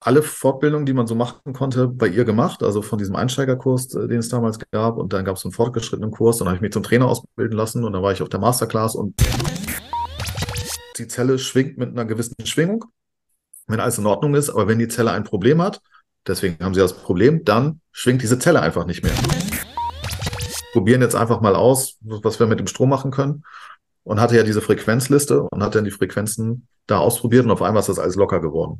alle Fortbildungen, die man so machen konnte, bei ihr gemacht, also von diesem Einsteigerkurs, äh, den es damals gab. Und dann gab es einen fortgeschrittenen Kurs dann habe ich mich zum Trainer ausbilden lassen und dann war ich auf der Masterclass und die Zelle schwingt mit einer gewissen Schwingung, wenn alles in Ordnung ist. Aber wenn die Zelle ein Problem hat, deswegen haben sie das Problem, dann schwingt diese Zelle einfach nicht mehr. Probieren jetzt einfach mal aus, was wir mit dem Strom machen können. Und hatte ja diese Frequenzliste und hat dann die Frequenzen da ausprobiert und auf einmal ist das alles locker geworden.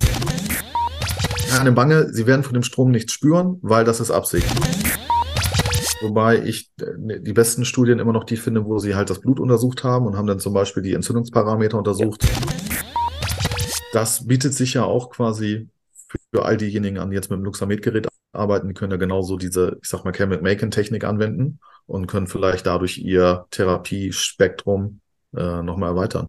Keine Bange, Sie werden von dem Strom nichts spüren, weil das ist Absicht. Wobei ich äh, die besten Studien immer noch die finde, wo sie halt das Blut untersucht haben und haben dann zum Beispiel die Entzündungsparameter untersucht. Das bietet sich ja auch quasi für all diejenigen an, die jetzt mit dem Luxamed-Gerät arbeiten, die können ja genauso diese, ich sag mal, Chemical-Technik anwenden und können vielleicht dadurch ihr Therapiespektrum äh, nochmal erweitern.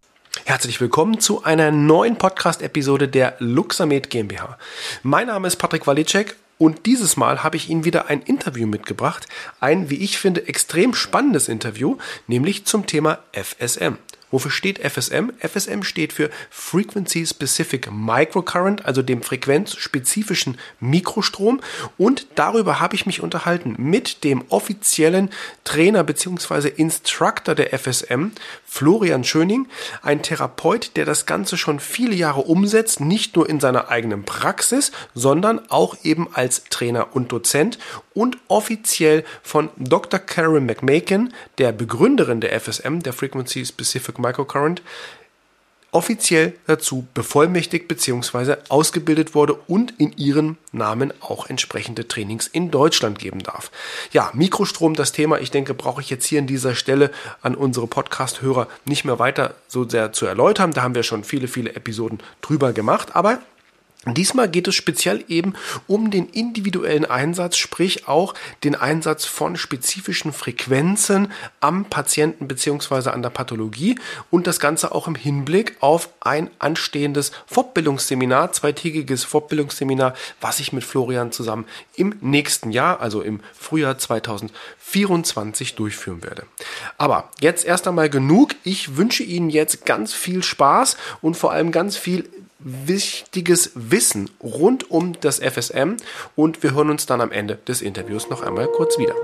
Herzlich willkommen zu einer neuen Podcast-Episode der Luxamed GmbH. Mein Name ist Patrick Walicek und dieses Mal habe ich Ihnen wieder ein Interview mitgebracht. Ein, wie ich finde, extrem spannendes Interview, nämlich zum Thema FSM. Wofür steht FSM? FSM steht für Frequency Specific Microcurrent, also dem frequenzspezifischen Mikrostrom. Und darüber habe ich mich unterhalten mit dem offiziellen Trainer bzw. Instructor der FSM, Florian Schöning, ein Therapeut, der das Ganze schon viele Jahre umsetzt, nicht nur in seiner eigenen Praxis, sondern auch eben als Trainer und Dozent und offiziell von Dr. Karen McMakin, der Begründerin der FSM, der Frequency Specific Microcurrent, offiziell dazu bevollmächtigt bzw. ausgebildet wurde und in ihren Namen auch entsprechende Trainings in Deutschland geben darf. Ja, Mikrostrom, das Thema, ich denke, brauche ich jetzt hier an dieser Stelle an unsere Podcast-Hörer nicht mehr weiter so sehr zu erläutern. Da haben wir schon viele, viele Episoden drüber gemacht, aber Diesmal geht es speziell eben um den individuellen Einsatz, sprich auch den Einsatz von spezifischen Frequenzen am Patienten beziehungsweise an der Pathologie und das Ganze auch im Hinblick auf ein anstehendes Fortbildungsseminar, zweitägiges Fortbildungsseminar, was ich mit Florian zusammen im nächsten Jahr, also im Frühjahr 2024 durchführen werde. Aber jetzt erst einmal genug. Ich wünsche Ihnen jetzt ganz viel Spaß und vor allem ganz viel wichtiges Wissen rund um das FSM und wir hören uns dann am Ende des Interviews noch einmal kurz wieder.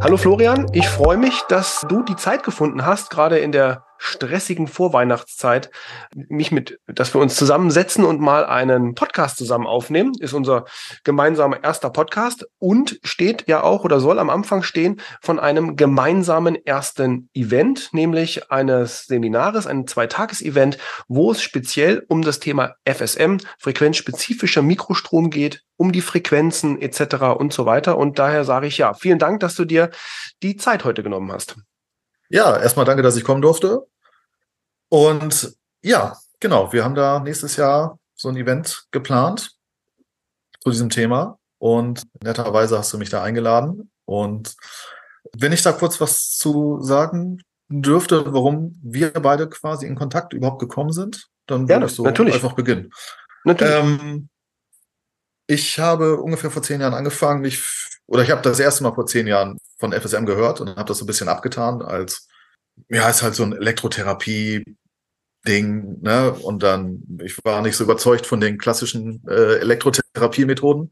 Hallo Florian, ich freue mich, dass du die Zeit gefunden hast, gerade in der stressigen Vorweihnachtszeit mich mit, dass wir uns zusammensetzen und mal einen Podcast zusammen aufnehmen. Ist unser gemeinsamer erster Podcast und steht ja auch oder soll am Anfang stehen von einem gemeinsamen ersten Event, nämlich eines Seminares, ein Zweitages-Event, wo es speziell um das Thema FSM, frequenzspezifischer Mikrostrom geht, um die Frequenzen etc. und so weiter. Und daher sage ich ja, vielen Dank, dass du dir die Zeit heute genommen hast. Ja, erstmal danke, dass ich kommen durfte. Und ja, genau, wir haben da nächstes Jahr so ein Event geplant zu diesem Thema. Und netterweise hast du mich da eingeladen. Und wenn ich da kurz was zu sagen dürfte, warum wir beide quasi in Kontakt überhaupt gekommen sind, dann würde ich so natürlich. einfach beginnen. Natürlich. Ähm, ich habe ungefähr vor zehn Jahren angefangen, mich, oder ich habe das erste Mal vor zehn Jahren von FSM gehört und habe das so ein bisschen abgetan als, ja, ist halt so ein Elektrotherapie-Ding, ne? Und dann, ich war nicht so überzeugt von den klassischen äh, Elektrotherapie-Methoden.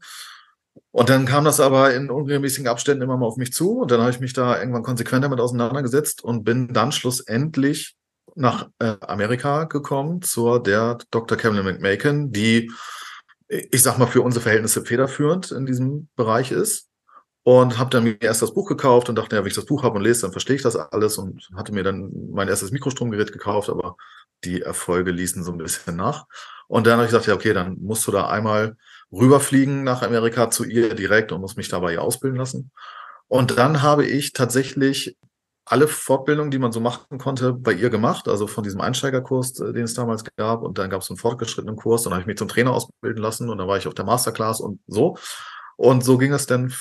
Und dann kam das aber in unregelmäßigen Abständen immer mal auf mich zu. Und dann habe ich mich da irgendwann konsequent damit auseinandergesetzt und bin dann schlussendlich nach äh, Amerika gekommen zur der Dr. Kevin McMakin, die ich sag mal, für unsere Verhältnisse federführend in diesem Bereich ist. Und habe dann mir erst das Buch gekauft und dachte, ja, wenn ich das Buch habe und lese, dann verstehe ich das alles und hatte mir dann mein erstes Mikrostromgerät gekauft, aber die Erfolge ließen so ein bisschen nach. Und dann habe ich gesagt, ja, okay, dann musst du da einmal rüberfliegen nach Amerika zu ihr direkt und musst mich dabei ausbilden lassen. Und dann habe ich tatsächlich alle Fortbildungen, die man so machen konnte, bei ihr gemacht. Also von diesem Einsteigerkurs, äh, den es damals gab. Und dann gab es einen fortgeschrittenen Kurs. Dann habe ich mich zum Trainer ausbilden lassen. Und dann war ich auf der Masterclass und so. Und so ging es dann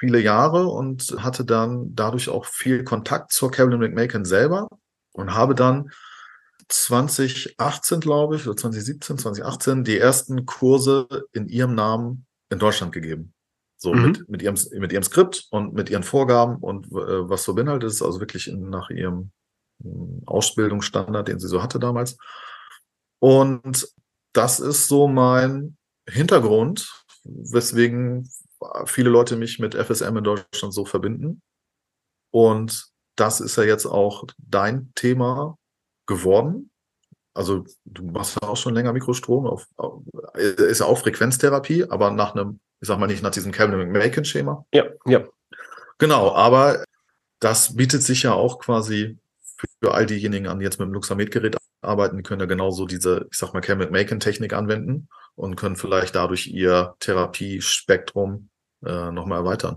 viele Jahre und hatte dann dadurch auch viel Kontakt zur Carolyn McMakin selber und habe dann 2018, glaube ich, oder 2017, 2018 die ersten Kurse in ihrem Namen in Deutschland gegeben. So mhm. mit, mit, ihrem, mit ihrem Skript und mit ihren Vorgaben und äh, was so beinhaltet ist, also wirklich in, nach ihrem Ausbildungsstandard, den sie so hatte damals. Und das ist so mein Hintergrund, weswegen viele Leute mich mit FSM in Deutschland so verbinden. Und das ist ja jetzt auch dein Thema geworden. Also du machst ja auch schon länger Mikrostrom, auf, auf, ist ja auch Frequenztherapie, aber nach einem, ich sag mal nicht nach diesem Calvin McMakin-Schema. Ja, ja. Genau, aber das bietet sich ja auch quasi für all diejenigen an, die jetzt mit dem Luxamed-Gerät arbeiten, die können ja genauso diese, ich sag mal, Calvin McMakin-Technik anwenden und können vielleicht dadurch ihr Therapiespektrum äh, nochmal erweitern.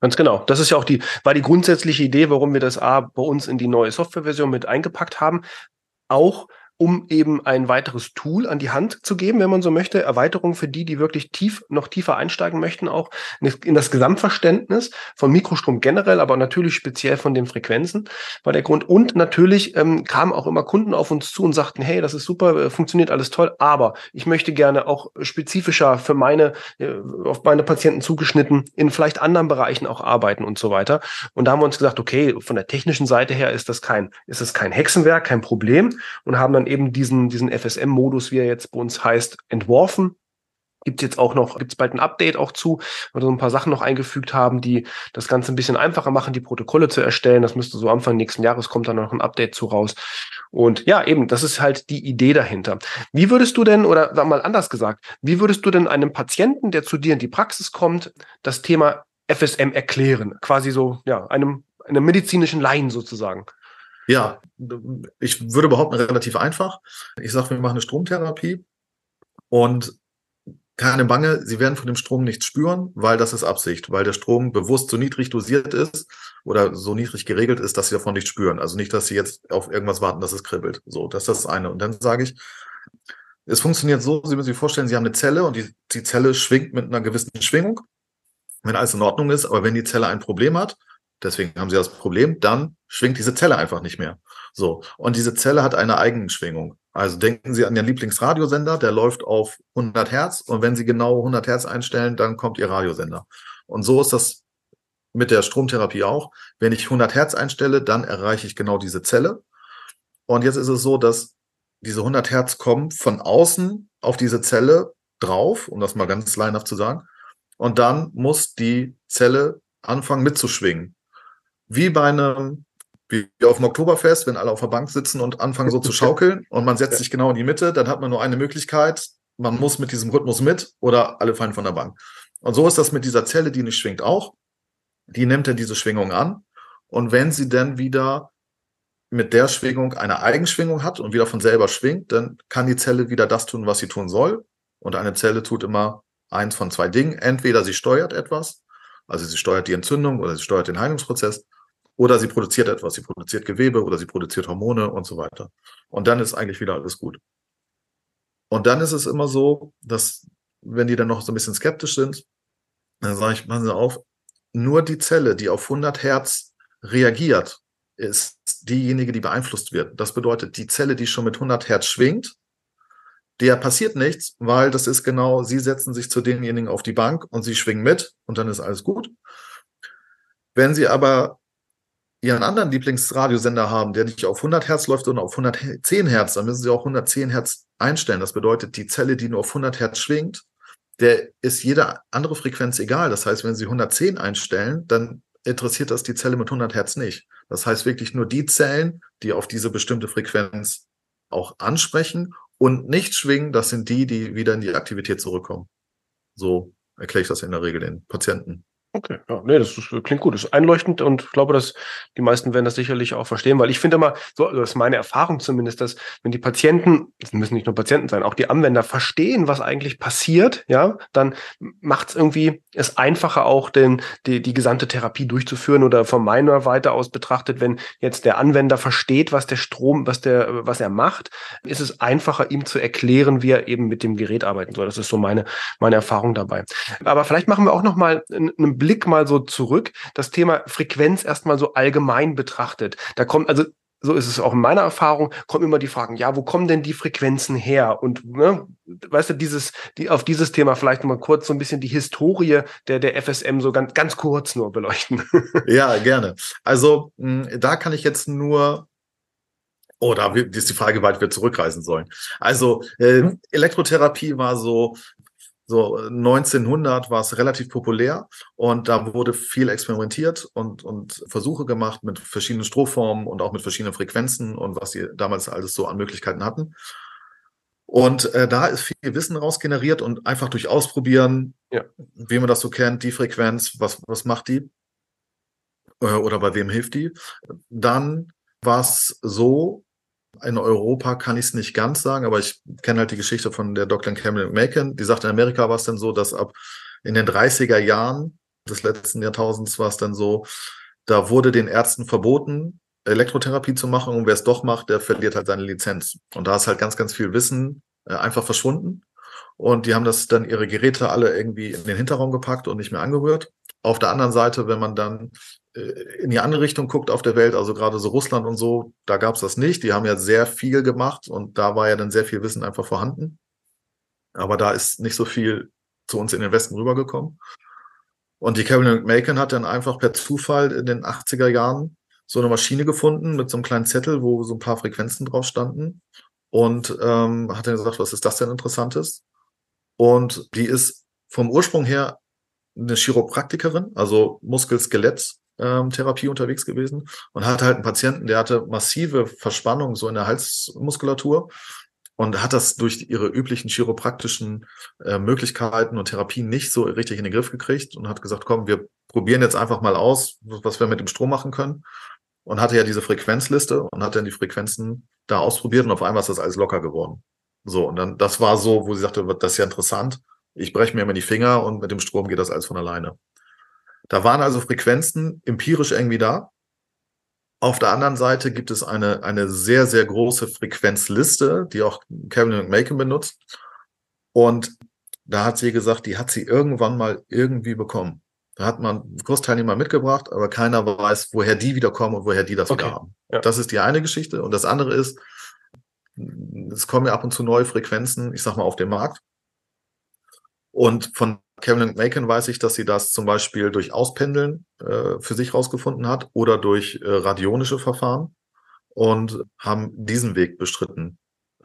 Ganz genau. Das ist ja auch die, war die grundsätzliche Idee, warum wir das A bei uns in die neue Softwareversion mit eingepackt haben. Auch um eben ein weiteres Tool an die Hand zu geben, wenn man so möchte. Erweiterung für die, die wirklich tief, noch tiefer einsteigen möchten, auch in das Gesamtverständnis von Mikrostrom generell, aber natürlich speziell von den Frequenzen war der Grund. Und natürlich ähm, kamen auch immer Kunden auf uns zu und sagten, hey, das ist super, äh, funktioniert alles toll, aber ich möchte gerne auch spezifischer für meine, äh, auf meine Patienten zugeschnitten in vielleicht anderen Bereichen auch arbeiten und so weiter. Und da haben wir uns gesagt, okay, von der technischen Seite her ist das kein, ist es kein Hexenwerk, kein Problem und haben dann dann eben diesen, diesen FSM-Modus, wie er jetzt bei uns heißt, entworfen. Gibt jetzt auch noch, gibt es bald ein Update auch zu, weil wir so ein paar Sachen noch eingefügt haben, die das Ganze ein bisschen einfacher machen, die Protokolle zu erstellen. Das müsste so Anfang nächsten Jahres kommt dann noch ein Update zu raus. Und ja, eben, das ist halt die Idee dahinter. Wie würdest du denn, oder sag mal anders gesagt, wie würdest du denn einem Patienten, der zu dir in die Praxis kommt, das Thema FSM erklären? Quasi so, ja, einem, einem medizinischen Laien sozusagen. Ja, ich würde behaupten, relativ einfach. Ich sage, wir machen eine Stromtherapie und keine Bange, Sie werden von dem Strom nichts spüren, weil das ist Absicht, weil der Strom bewusst so niedrig dosiert ist oder so niedrig geregelt ist, dass Sie davon nichts spüren. Also nicht, dass Sie jetzt auf irgendwas warten, dass es kribbelt. So, das ist das eine. Und dann sage ich, es funktioniert so, Sie müssen sich vorstellen, Sie haben eine Zelle und die, die Zelle schwingt mit einer gewissen Schwingung, wenn alles in Ordnung ist. Aber wenn die Zelle ein Problem hat, deswegen haben sie das Problem, dann schwingt diese Zelle einfach nicht mehr. So. Und diese Zelle hat eine Eigenschwingung. Also denken Sie an Ihren Lieblingsradiosender, der läuft auf 100 Hertz und wenn Sie genau 100 Hertz einstellen, dann kommt Ihr Radiosender. Und so ist das mit der Stromtherapie auch. Wenn ich 100 Hertz einstelle, dann erreiche ich genau diese Zelle. Und jetzt ist es so, dass diese 100 Hertz kommen von außen auf diese Zelle drauf, um das mal ganz leinhaft zu sagen. Und dann muss die Zelle anfangen mitzuschwingen wie bei einem, wie auf dem Oktoberfest, wenn alle auf der Bank sitzen und anfangen so zu schaukeln und man setzt sich genau in die Mitte, dann hat man nur eine Möglichkeit, man muss mit diesem Rhythmus mit oder alle fallen von der Bank. Und so ist das mit dieser Zelle, die nicht schwingt auch. Die nimmt dann diese Schwingung an. Und wenn sie dann wieder mit der Schwingung eine Eigenschwingung hat und wieder von selber schwingt, dann kann die Zelle wieder das tun, was sie tun soll. Und eine Zelle tut immer eins von zwei Dingen. Entweder sie steuert etwas, also sie steuert die Entzündung oder sie steuert den Heilungsprozess, oder sie produziert etwas, sie produziert Gewebe oder sie produziert Hormone und so weiter. Und dann ist eigentlich wieder alles gut. Und dann ist es immer so, dass, wenn die dann noch so ein bisschen skeptisch sind, dann sage ich, machen Sie auf, nur die Zelle, die auf 100 Hertz reagiert, ist diejenige, die beeinflusst wird. Das bedeutet, die Zelle, die schon mit 100 Hertz schwingt, der passiert nichts, weil das ist genau, sie setzen sich zu denjenigen auf die Bank und sie schwingen mit und dann ist alles gut. Wenn sie aber ihren anderen Lieblingsradiosender haben, der nicht auf 100 Hertz läuft, sondern auf 110 Hertz, dann müssen sie auch 110 Hertz einstellen. Das bedeutet, die Zelle, die nur auf 100 Hertz schwingt, der ist jede andere Frequenz egal. Das heißt, wenn Sie 110 einstellen, dann interessiert das die Zelle mit 100 Hertz nicht. Das heißt wirklich nur die Zellen, die auf diese bestimmte Frequenz auch ansprechen und nicht schwingen, das sind die, die wieder in die Aktivität zurückkommen. So erkläre ich das in der Regel den Patienten. Okay, ja, nee, das ist, klingt gut, das ist einleuchtend und ich glaube, dass die meisten werden das sicherlich auch verstehen, weil ich finde immer, so, also das ist meine Erfahrung zumindest, dass wenn die Patienten, es müssen nicht nur Patienten sein, auch die Anwender verstehen, was eigentlich passiert, ja, dann macht es irgendwie es einfacher auch, den, die, die gesamte Therapie durchzuführen oder von meiner Seite aus betrachtet, wenn jetzt der Anwender versteht, was der Strom, was der, was er macht, ist es einfacher, ihm zu erklären, wie er eben mit dem Gerät arbeiten soll. Das ist so meine, meine Erfahrung dabei. Aber vielleicht machen wir auch noch mal einen Blick mal so zurück, das Thema Frequenz erstmal so allgemein betrachtet. Da kommt, also so ist es auch in meiner Erfahrung, kommen immer die Fragen, ja, wo kommen denn die Frequenzen her? Und ne, weißt du, dieses, die, auf dieses Thema vielleicht mal kurz so ein bisschen die Historie der, der FSM so ganz, ganz kurz nur beleuchten. Ja, gerne. Also mh, da kann ich jetzt nur Oh, da ist die Frage, weit wir zurückreisen sollen. Also äh, Elektrotherapie war so so 1900 war es relativ populär und da wurde viel experimentiert und, und Versuche gemacht mit verschiedenen Strohformen und auch mit verschiedenen Frequenzen und was sie damals alles so an Möglichkeiten hatten. Und äh, da ist viel Wissen rausgeneriert und einfach durch Ausprobieren, ja. wie man das so kennt, die Frequenz, was, was macht die äh, oder bei wem hilft die. Dann war es so, in Europa kann ich es nicht ganz sagen, aber ich kenne halt die Geschichte von der Dr. Cameron Macon. Die sagt, in Amerika war es dann so, dass ab in den 30er Jahren des letzten Jahrtausends war es dann so, da wurde den Ärzten verboten, Elektrotherapie zu machen und wer es doch macht, der verliert halt seine Lizenz. Und da ist halt ganz, ganz viel Wissen äh, einfach verschwunden. Und die haben das dann ihre Geräte alle irgendwie in den Hinterraum gepackt und nicht mehr angerührt. Auf der anderen Seite, wenn man dann in die andere Richtung guckt auf der Welt, also gerade so Russland und so, da gab es das nicht. Die haben ja sehr viel gemacht und da war ja dann sehr viel Wissen einfach vorhanden. Aber da ist nicht so viel zu uns in den Westen rübergekommen. Und die Carolyn Macon hat dann einfach per Zufall in den 80er Jahren so eine Maschine gefunden mit so einem kleinen Zettel, wo so ein paar Frequenzen drauf standen. Und ähm, hat dann gesagt, was ist das denn Interessantes? Und die ist vom Ursprung her eine Chiropraktikerin, also Muskel-Skelett-Therapie unterwegs gewesen und hatte halt einen Patienten, der hatte massive Verspannung so in der Halsmuskulatur und hat das durch ihre üblichen chiropraktischen äh, Möglichkeiten und Therapien nicht so richtig in den Griff gekriegt und hat gesagt, komm, wir probieren jetzt einfach mal aus, was wir mit dem Strom machen können und hatte ja diese Frequenzliste und hat dann die Frequenzen da ausprobiert und auf einmal ist das alles locker geworden. So, und dann, das war so, wo sie sagte, das ist ja interessant. Ich breche mir immer die Finger und mit dem Strom geht das alles von alleine. Da waren also Frequenzen empirisch irgendwie da. Auf der anderen Seite gibt es eine, eine sehr, sehr große Frequenzliste, die auch Kevin McMaken benutzt. Und da hat sie gesagt, die hat sie irgendwann mal irgendwie bekommen. Da hat man Kursteilnehmer mitgebracht, aber keiner weiß, woher die wieder kommen und woher die das okay. wieder haben. Ja. Das ist die eine Geschichte. Und das andere ist, es kommen ja ab und zu neue Frequenzen, ich sag mal, auf den Markt. Und von Kevin Macon weiß ich, dass sie das zum Beispiel durch Auspendeln äh, für sich rausgefunden hat oder durch äh, radionische Verfahren und haben diesen Weg bestritten.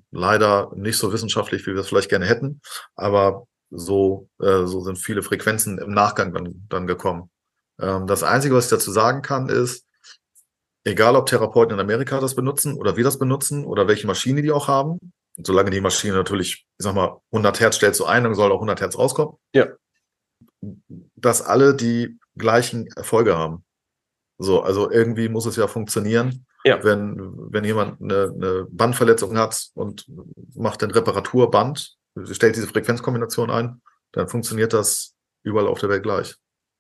Leider nicht so wissenschaftlich, wie wir es vielleicht gerne hätten, aber so, äh, so sind viele Frequenzen im Nachgang dann, dann gekommen. Ähm, das Einzige, was ich dazu sagen kann, ist, egal ob Therapeuten in Amerika das benutzen oder wir das benutzen oder welche Maschine die auch haben, solange die Maschine natürlich, ich sag mal, 100 Hertz stellst du ein, dann soll auch 100 Hertz rauskommen. Ja. Dass alle die gleichen Erfolge haben. So, also irgendwie muss es ja funktionieren. Ja. Wenn, wenn jemand eine, eine Bandverletzung hat und macht ein Reparaturband, stellt diese Frequenzkombination ein, dann funktioniert das überall auf der Welt gleich.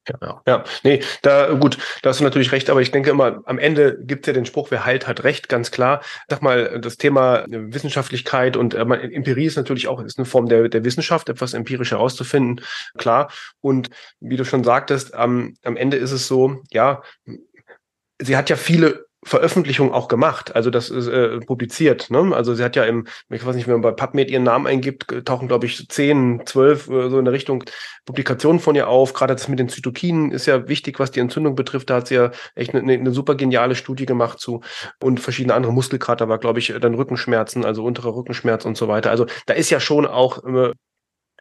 Ja. ja, nee, da gut, da hast du natürlich recht, aber ich denke immer, am Ende gibt's ja den Spruch, wer heilt, hat recht, ganz klar. Sag mal, das Thema Wissenschaftlichkeit und äh, Empirie ist natürlich auch ist eine Form der, der Wissenschaft, etwas empirisch herauszufinden, klar. Und wie du schon sagtest, am, am Ende ist es so, ja, sie hat ja viele Veröffentlichung auch gemacht, also das ist äh, publiziert. Ne? Also sie hat ja im, ich weiß nicht, wenn man bei PubMed ihren Namen eingibt, tauchen, glaube ich, zehn, zwölf äh, so in der Richtung Publikationen von ihr auf. Gerade das mit den Zytokinen ist ja wichtig, was die Entzündung betrifft. Da hat sie ja echt eine, eine super geniale Studie gemacht zu und verschiedene andere Muskelkater war, glaube ich, dann Rückenschmerzen, also unterer Rückenschmerz und so weiter. Also da ist ja schon auch äh,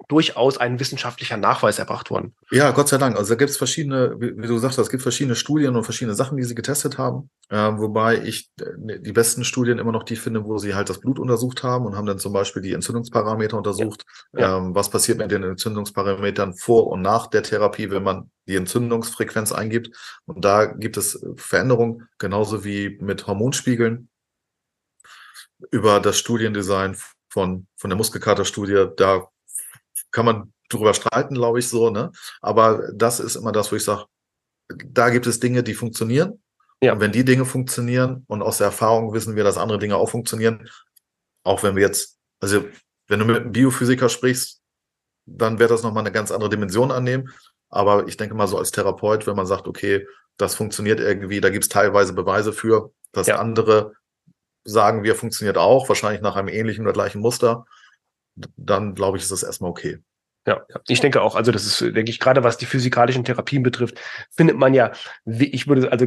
durchaus ein wissenschaftlicher Nachweis erbracht worden. Ja, Gott sei Dank. Also da gibt es verschiedene, wie, du sagst, es gibt verschiedene Studien und verschiedene Sachen, die sie getestet haben. Äh, wobei ich äh, die besten Studien immer noch die finde, wo sie halt das Blut untersucht haben und haben dann zum Beispiel die Entzündungsparameter untersucht. Ja. Ähm, was passiert mit den Entzündungsparametern vor und nach der Therapie, wenn man die Entzündungsfrequenz eingibt. Und da gibt es Veränderungen, genauso wie mit Hormonspiegeln. Über das Studiendesign von, von der Muskelkaterstudie, da kann man drüber streiten, glaube ich, so, ne? Aber das ist immer das, wo ich sage, da gibt es Dinge, die funktionieren. Ja. Und wenn die Dinge funktionieren und aus der Erfahrung wissen wir, dass andere Dinge auch funktionieren, auch wenn wir jetzt, also wenn du mit einem Biophysiker sprichst, dann wird das nochmal eine ganz andere Dimension annehmen. Aber ich denke mal so als Therapeut, wenn man sagt, okay, das funktioniert irgendwie, da gibt es teilweise Beweise für, dass ja. andere sagen wir, funktioniert auch, wahrscheinlich nach einem ähnlichen oder gleichen Muster, dann glaube ich, ist das erstmal okay. Ja, ich denke auch. Also das ist, denke ich, gerade was die physikalischen Therapien betrifft, findet man ja, ich würde, also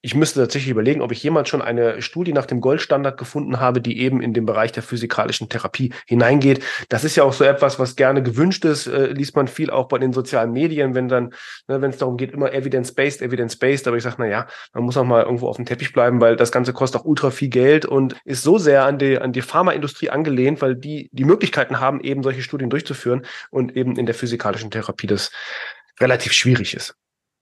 ich müsste tatsächlich überlegen, ob ich jemals schon eine Studie nach dem Goldstandard gefunden habe, die eben in den Bereich der physikalischen Therapie hineingeht. Das ist ja auch so etwas, was gerne gewünscht ist, äh, liest man viel auch bei den sozialen Medien, wenn dann, ne, wenn es darum geht, immer evidence-based, evidence-based, aber ich sage, na ja, man muss auch mal irgendwo auf dem Teppich bleiben, weil das Ganze kostet auch ultra viel Geld und ist so sehr an die, an die Pharmaindustrie angelehnt, weil die die Möglichkeiten haben, eben solche Studien durchzuführen und eben in der physikalischen Therapie das relativ schwierig ist.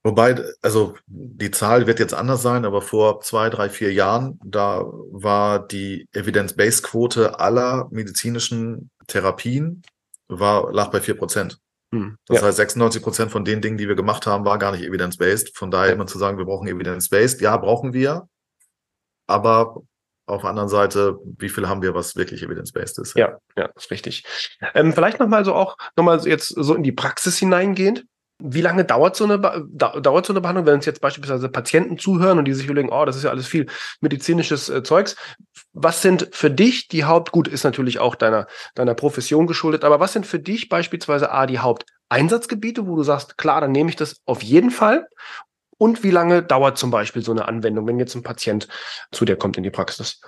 Wobei, also die Zahl wird jetzt anders sein, aber vor zwei, drei, vier Jahren, da war die Evidence-Based-Quote aller medizinischen Therapien war, lag bei vier Prozent. Hm, das ja. heißt, 96 Prozent von den Dingen, die wir gemacht haben, war gar nicht evidence-based. Von daher immer zu sagen, wir brauchen evidence-based. Ja, brauchen wir. Aber auf der anderen Seite, wie viel haben wir, was wirklich evidence-based ist? Ja, ja, ist richtig. Ähm, vielleicht nochmal so auch, nochmal jetzt so in die Praxis hineingehend. Wie lange dauert so eine, dauert so eine Behandlung, wenn uns jetzt beispielsweise Patienten zuhören und die sich überlegen, oh, das ist ja alles viel medizinisches äh, Zeugs. Was sind für dich die Haupt, gut, ist natürlich auch deiner, deiner Profession geschuldet, aber was sind für dich beispielsweise A, die Haupteinsatzgebiete, wo du sagst, klar, dann nehme ich das auf jeden Fall? Und wie lange dauert zum Beispiel so eine Anwendung, wenn jetzt ein Patient zu dir kommt in die Praxis?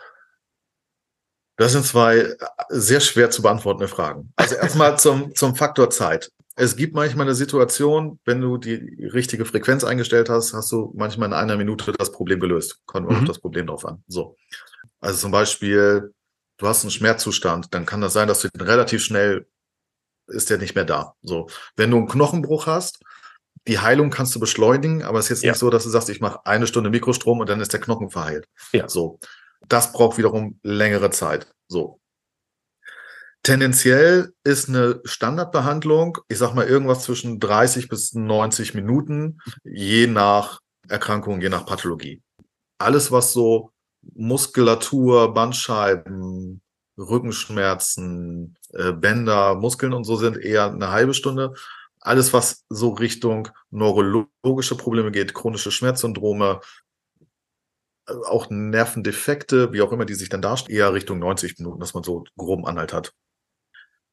Das sind zwei sehr schwer zu beantwortende Fragen. Also erstmal zum, zum Faktor Zeit es gibt manchmal eine Situation, wenn du die richtige Frequenz eingestellt hast, hast du manchmal in einer Minute das Problem gelöst. Kommt mhm. auf das Problem drauf an. So. Also zum Beispiel, du hast einen Schmerzzustand, dann kann das sein, dass du den relativ schnell ist der nicht mehr da. So. Wenn du einen Knochenbruch hast, die Heilung kannst du beschleunigen, aber es ist jetzt ja. nicht so, dass du sagst, ich mache eine Stunde Mikrostrom und dann ist der Knochen verheilt. Ja. So. Das braucht wiederum längere Zeit. So. Tendenziell ist eine Standardbehandlung, ich sag mal irgendwas zwischen 30 bis 90 Minuten, je nach Erkrankung, je nach Pathologie. Alles, was so Muskulatur, Bandscheiben, Rückenschmerzen, äh, Bänder, Muskeln und so sind, eher eine halbe Stunde. Alles, was so Richtung neurologische Probleme geht, chronische Schmerzsyndrome, äh, auch Nervendefekte, wie auch immer die sich dann darstellen, eher Richtung 90 Minuten, dass man so groben Anhalt hat.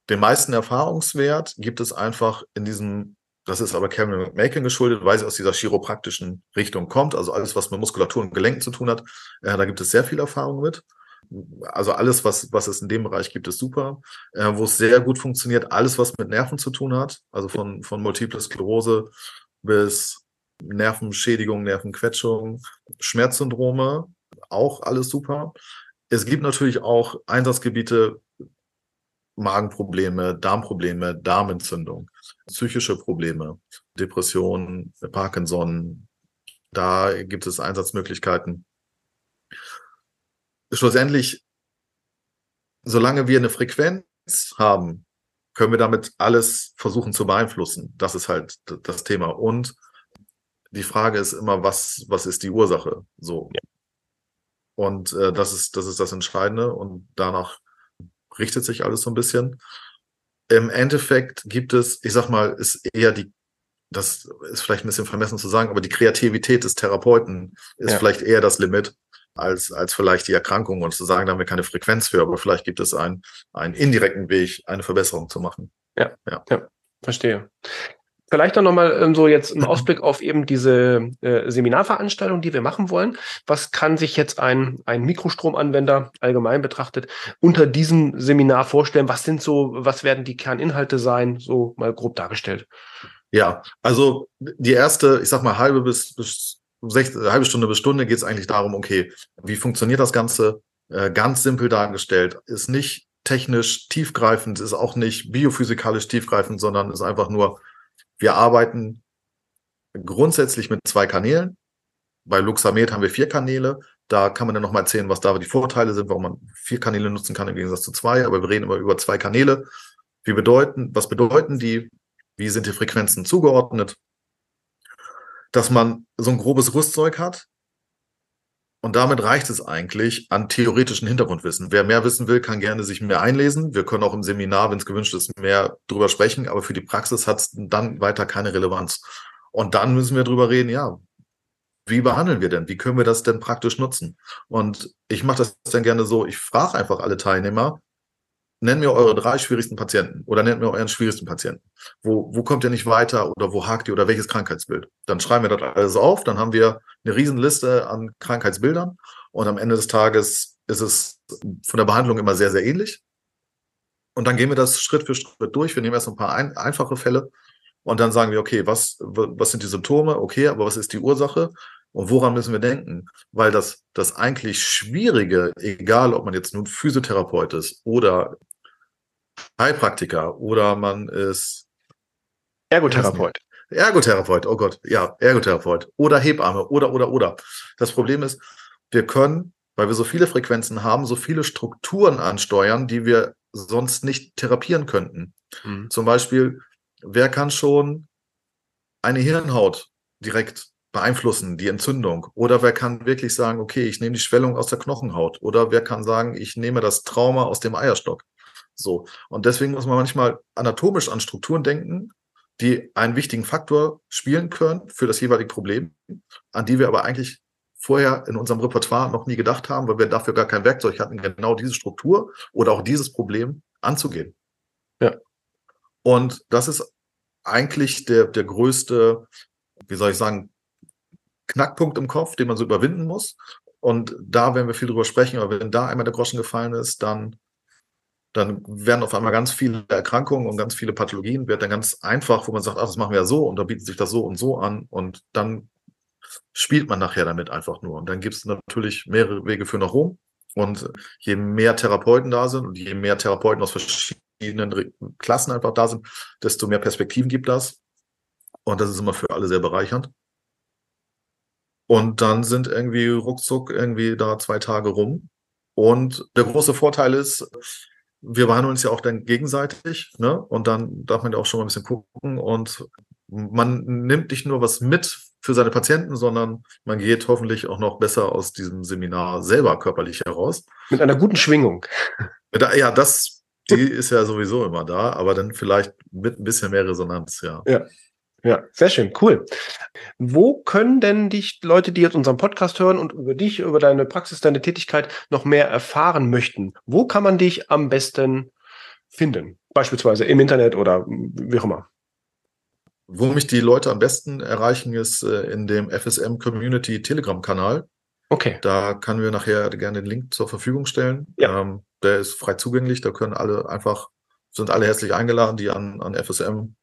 Den meisten Erfahrungswert gibt es einfach in diesem, das ist aber Cameron McMakin geschuldet, weil sie aus dieser chiropraktischen Richtung kommt, also alles, was mit Muskulatur und Gelenken zu tun hat, äh, da gibt es sehr viel Erfahrung mit. Also alles, was, was es in dem Bereich gibt, ist super. Äh, wo es sehr gut funktioniert, alles, was mit Nerven zu tun hat, also von, von Multiple Sklerose bis Nervenschädigung, Nervenquetschung, Schmerzsyndrome, auch alles super. Es gibt natürlich auch Einsatzgebiete, Magenprobleme, Darmprobleme, Darmentzündung, psychische Probleme, Depressionen, Parkinson. Da gibt es Einsatzmöglichkeiten. Schlussendlich, solange wir eine Frequenz haben, können wir damit alles versuchen zu beeinflussen. Das ist halt das Thema. Und die Frage ist immer, was, was ist die Ursache? So. Ja. Und äh, das ist, das ist das Entscheidende. Und danach richtet sich alles so ein bisschen. Im Endeffekt gibt es, ich sag mal, ist eher die, das ist vielleicht ein bisschen vermessen zu sagen, aber die Kreativität des Therapeuten ist ja. vielleicht eher das Limit als, als vielleicht die Erkrankung und zu sagen, da haben wir keine Frequenz für, aber vielleicht gibt es einen, einen indirekten Weg, eine Verbesserung zu machen. Ja, ja, ja verstehe. Vielleicht dann nochmal ähm, so jetzt ein Ausblick auf eben diese äh, Seminarveranstaltung, die wir machen wollen. Was kann sich jetzt ein, ein Mikrostromanwender allgemein betrachtet unter diesem Seminar vorstellen? Was sind so, was werden die Kerninhalte sein? So mal grob dargestellt. Ja, also die erste, ich sag mal, halbe bis, bis sechs, halbe Stunde bis Stunde geht es eigentlich darum, okay, wie funktioniert das Ganze? Äh, ganz simpel dargestellt, ist nicht technisch tiefgreifend, ist auch nicht biophysikalisch tiefgreifend, sondern ist einfach nur wir arbeiten grundsätzlich mit zwei Kanälen. Bei Luxamed haben wir vier Kanäle. Da kann man dann nochmal erzählen, was da die Vorteile sind, warum man vier Kanäle nutzen kann im Gegensatz zu zwei. Aber wir reden immer über zwei Kanäle. Wie bedeuten, was bedeuten die? Wie sind die Frequenzen zugeordnet? Dass man so ein grobes Rüstzeug hat, und damit reicht es eigentlich an theoretischen Hintergrundwissen. Wer mehr wissen will, kann gerne sich mehr einlesen. Wir können auch im Seminar, wenn es gewünscht ist, mehr drüber sprechen. Aber für die Praxis hat es dann weiter keine Relevanz. Und dann müssen wir drüber reden, ja, wie behandeln wir denn? Wie können wir das denn praktisch nutzen? Und ich mache das dann gerne so, ich frage einfach alle Teilnehmer, nennt mir eure drei schwierigsten Patienten oder nennt mir euren schwierigsten Patienten. Wo, wo kommt ihr nicht weiter oder wo hakt ihr oder welches Krankheitsbild? Dann schreiben wir das alles auf, dann haben wir eine Riesenliste an Krankheitsbildern und am Ende des Tages ist es von der Behandlung immer sehr, sehr ähnlich. Und dann gehen wir das Schritt für Schritt durch. Wir nehmen erst ein paar ein, einfache Fälle und dann sagen wir, okay, was, was sind die Symptome? Okay, aber was ist die Ursache? Und woran müssen wir denken? Weil das, das eigentlich Schwierige, egal ob man jetzt nun Physiotherapeut ist oder Heilpraktiker oder man ist Ergotherapeut. Ergotherapeut, oh Gott, ja, Ergotherapeut oder Hebamme oder, oder, oder. Das Problem ist, wir können, weil wir so viele Frequenzen haben, so viele Strukturen ansteuern, die wir sonst nicht therapieren könnten. Mhm. Zum Beispiel, wer kann schon eine Hirnhaut direkt beeinflussen, die Entzündung? Oder wer kann wirklich sagen, okay, ich nehme die Schwellung aus der Knochenhaut? Oder wer kann sagen, ich nehme das Trauma aus dem Eierstock? So. Und deswegen muss man manchmal anatomisch an Strukturen denken, die einen wichtigen Faktor spielen können für das jeweilige Problem, an die wir aber eigentlich vorher in unserem Repertoire noch nie gedacht haben, weil wir dafür gar kein Werkzeug hatten, genau diese Struktur oder auch dieses Problem anzugehen. Ja. Und das ist eigentlich der, der größte, wie soll ich sagen, Knackpunkt im Kopf, den man so überwinden muss. Und da werden wir viel drüber sprechen, aber wenn da einmal der Groschen gefallen ist, dann, dann werden auf einmal ganz viele Erkrankungen und ganz viele Pathologien, wird dann ganz einfach, wo man sagt, ach, das machen wir ja so und da bietet sich das so und so an und dann spielt man nachher damit einfach nur. Und dann gibt es natürlich mehrere Wege für nach Rom. Und je mehr Therapeuten da sind und je mehr Therapeuten aus verschiedenen Klassen einfach da sind, desto mehr Perspektiven gibt das. Und das ist immer für alle sehr bereichernd. Und dann sind irgendwie ruckzuck irgendwie da zwei Tage rum. Und der große Vorteil ist, wir behandeln uns ja auch dann gegenseitig, ne? Und dann darf man ja auch schon mal ein bisschen gucken und man nimmt nicht nur was mit für seine Patienten, sondern man geht hoffentlich auch noch besser aus diesem Seminar selber körperlich heraus. Mit einer guten Schwingung. Ja, das, die ist ja sowieso immer da, aber dann vielleicht mit ein bisschen mehr Resonanz, ja. Ja. Ja, sehr schön, cool. Wo können denn dich Leute, die jetzt unseren Podcast hören und über dich, über deine Praxis, deine Tätigkeit noch mehr erfahren möchten? Wo kann man dich am besten finden? Beispielsweise im Internet oder wie auch immer. Wo mich die Leute am besten erreichen, ist äh, in dem FSM Community Telegram-Kanal. Okay. Da können wir nachher gerne den Link zur Verfügung stellen. Ja. Ähm, der ist frei zugänglich. Da können alle einfach, sind alle herzlich eingeladen, die an, an FSM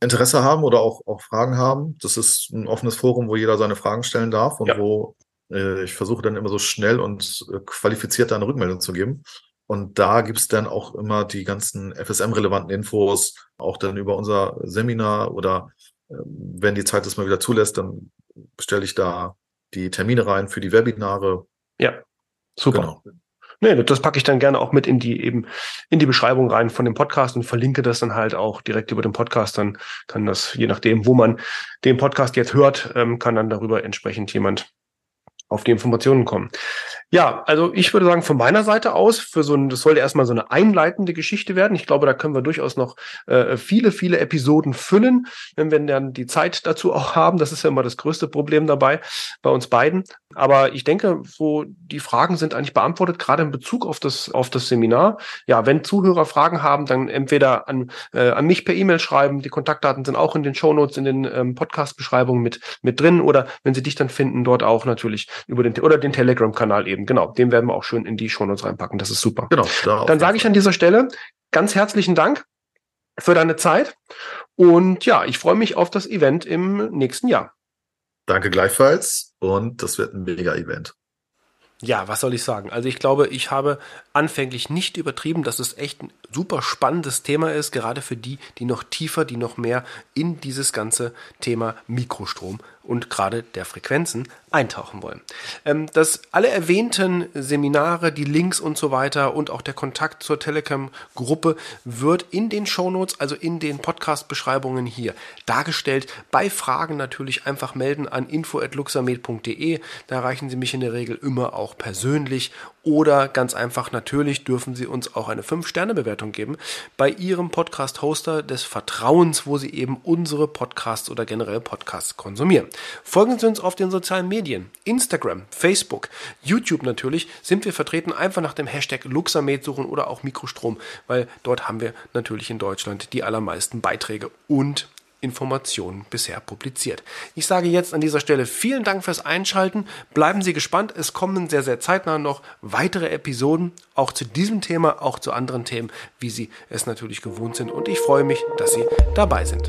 Interesse haben oder auch, auch Fragen haben. Das ist ein offenes Forum, wo jeder seine Fragen stellen darf und ja. wo äh, ich versuche dann immer so schnell und äh, qualifiziert eine Rückmeldung zu geben. Und da gibt's dann auch immer die ganzen FSM-relevanten Infos, auch dann über unser Seminar oder äh, wenn die Zeit das mal wieder zulässt, dann stelle ich da die Termine rein für die Webinare. Ja, super. Genau. Nee, das packe ich dann gerne auch mit in die eben in die Beschreibung rein von dem Podcast und verlinke das dann halt auch direkt über den Podcast. Dann kann das, je nachdem, wo man den Podcast jetzt hört, ähm, kann dann darüber entsprechend jemand auf die Informationen kommen. Ja, also ich würde sagen, von meiner Seite aus, für so ein, das sollte erstmal so eine einleitende Geschichte werden. Ich glaube, da können wir durchaus noch äh, viele, viele Episoden füllen, wenn wir dann die Zeit dazu auch haben. Das ist ja immer das größte Problem dabei bei uns beiden. Aber ich denke, so die Fragen sind eigentlich beantwortet, gerade in Bezug auf das, auf das Seminar. Ja, wenn Zuhörer Fragen haben, dann entweder an, äh, an mich per E-Mail schreiben. Die Kontaktdaten sind auch in den Shownotes, in den ähm, Podcast-Beschreibungen mit, mit drin. Oder wenn sie dich dann finden, dort auch natürlich über den, oder den Telegram-Kanal eben. Genau, den werden wir auch schön in die Shownotes reinpacken. Das ist super. Genau. Da Dann sage ich an dieser Stelle ganz herzlichen Dank für deine Zeit. Und ja, ich freue mich auf das Event im nächsten Jahr. Danke gleichfalls. Und das wird ein mega Event. Ja, was soll ich sagen? Also ich glaube, ich habe anfänglich nicht übertrieben, dass es echt ein super spannendes Thema ist, gerade für die, die noch tiefer, die noch mehr in dieses ganze Thema Mikrostrom und gerade der Frequenzen eintauchen wollen. Ähm, dass alle erwähnten Seminare, die Links und so weiter und auch der Kontakt zur Telegram-Gruppe wird in den Shownotes, also in den Podcast-Beschreibungen hier dargestellt. Bei Fragen natürlich einfach melden an info.luxamed.de. Da erreichen Sie mich in der Regel immer auch persönlich oder ganz einfach natürlich dürfen Sie uns auch eine 5-Sterne-Bewertung geben bei Ihrem Podcast-Hoster des Vertrauens, wo Sie eben unsere Podcasts oder generell Podcasts konsumieren. Folgen Sie uns auf den sozialen Medien, Instagram, Facebook, YouTube natürlich, sind wir vertreten. Einfach nach dem Hashtag Luxamed suchen oder auch Mikrostrom, weil dort haben wir natürlich in Deutschland die allermeisten Beiträge und Informationen bisher publiziert. Ich sage jetzt an dieser Stelle vielen Dank fürs Einschalten. Bleiben Sie gespannt. Es kommen sehr, sehr zeitnah noch weitere Episoden, auch zu diesem Thema, auch zu anderen Themen, wie Sie es natürlich gewohnt sind. Und ich freue mich, dass Sie dabei sind.